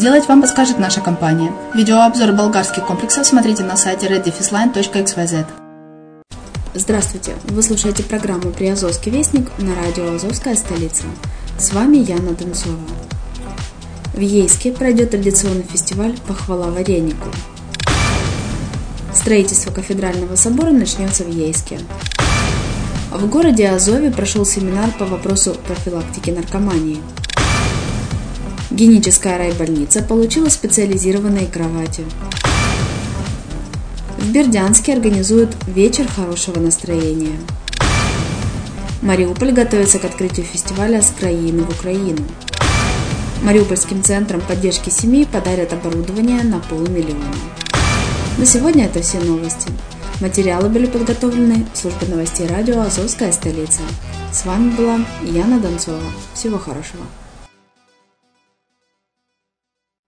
сделать, вам подскажет наша компания. Видеообзор болгарских комплексов смотрите на сайте reddefisline.xyz. Здравствуйте! Вы слушаете программу «Приазовский вестник» на радио «Азовская столица». С вами Яна Донцова. В Ейске пройдет традиционный фестиваль «Похвала варенику». Строительство кафедрального собора начнется в Ейске. В городе Азове прошел семинар по вопросу профилактики наркомании. Геническая райбольница получила специализированные кровати. В Бердянске организуют вечер хорошего настроения. Мариуполь готовится к открытию фестиваля «С краины в Украину». Мариупольским центром поддержки семей подарят оборудование на полмиллиона. На сегодня это все новости. Материалы были подготовлены службой новостей радио «Азовская столица». С вами была Яна Донцова. Всего хорошего.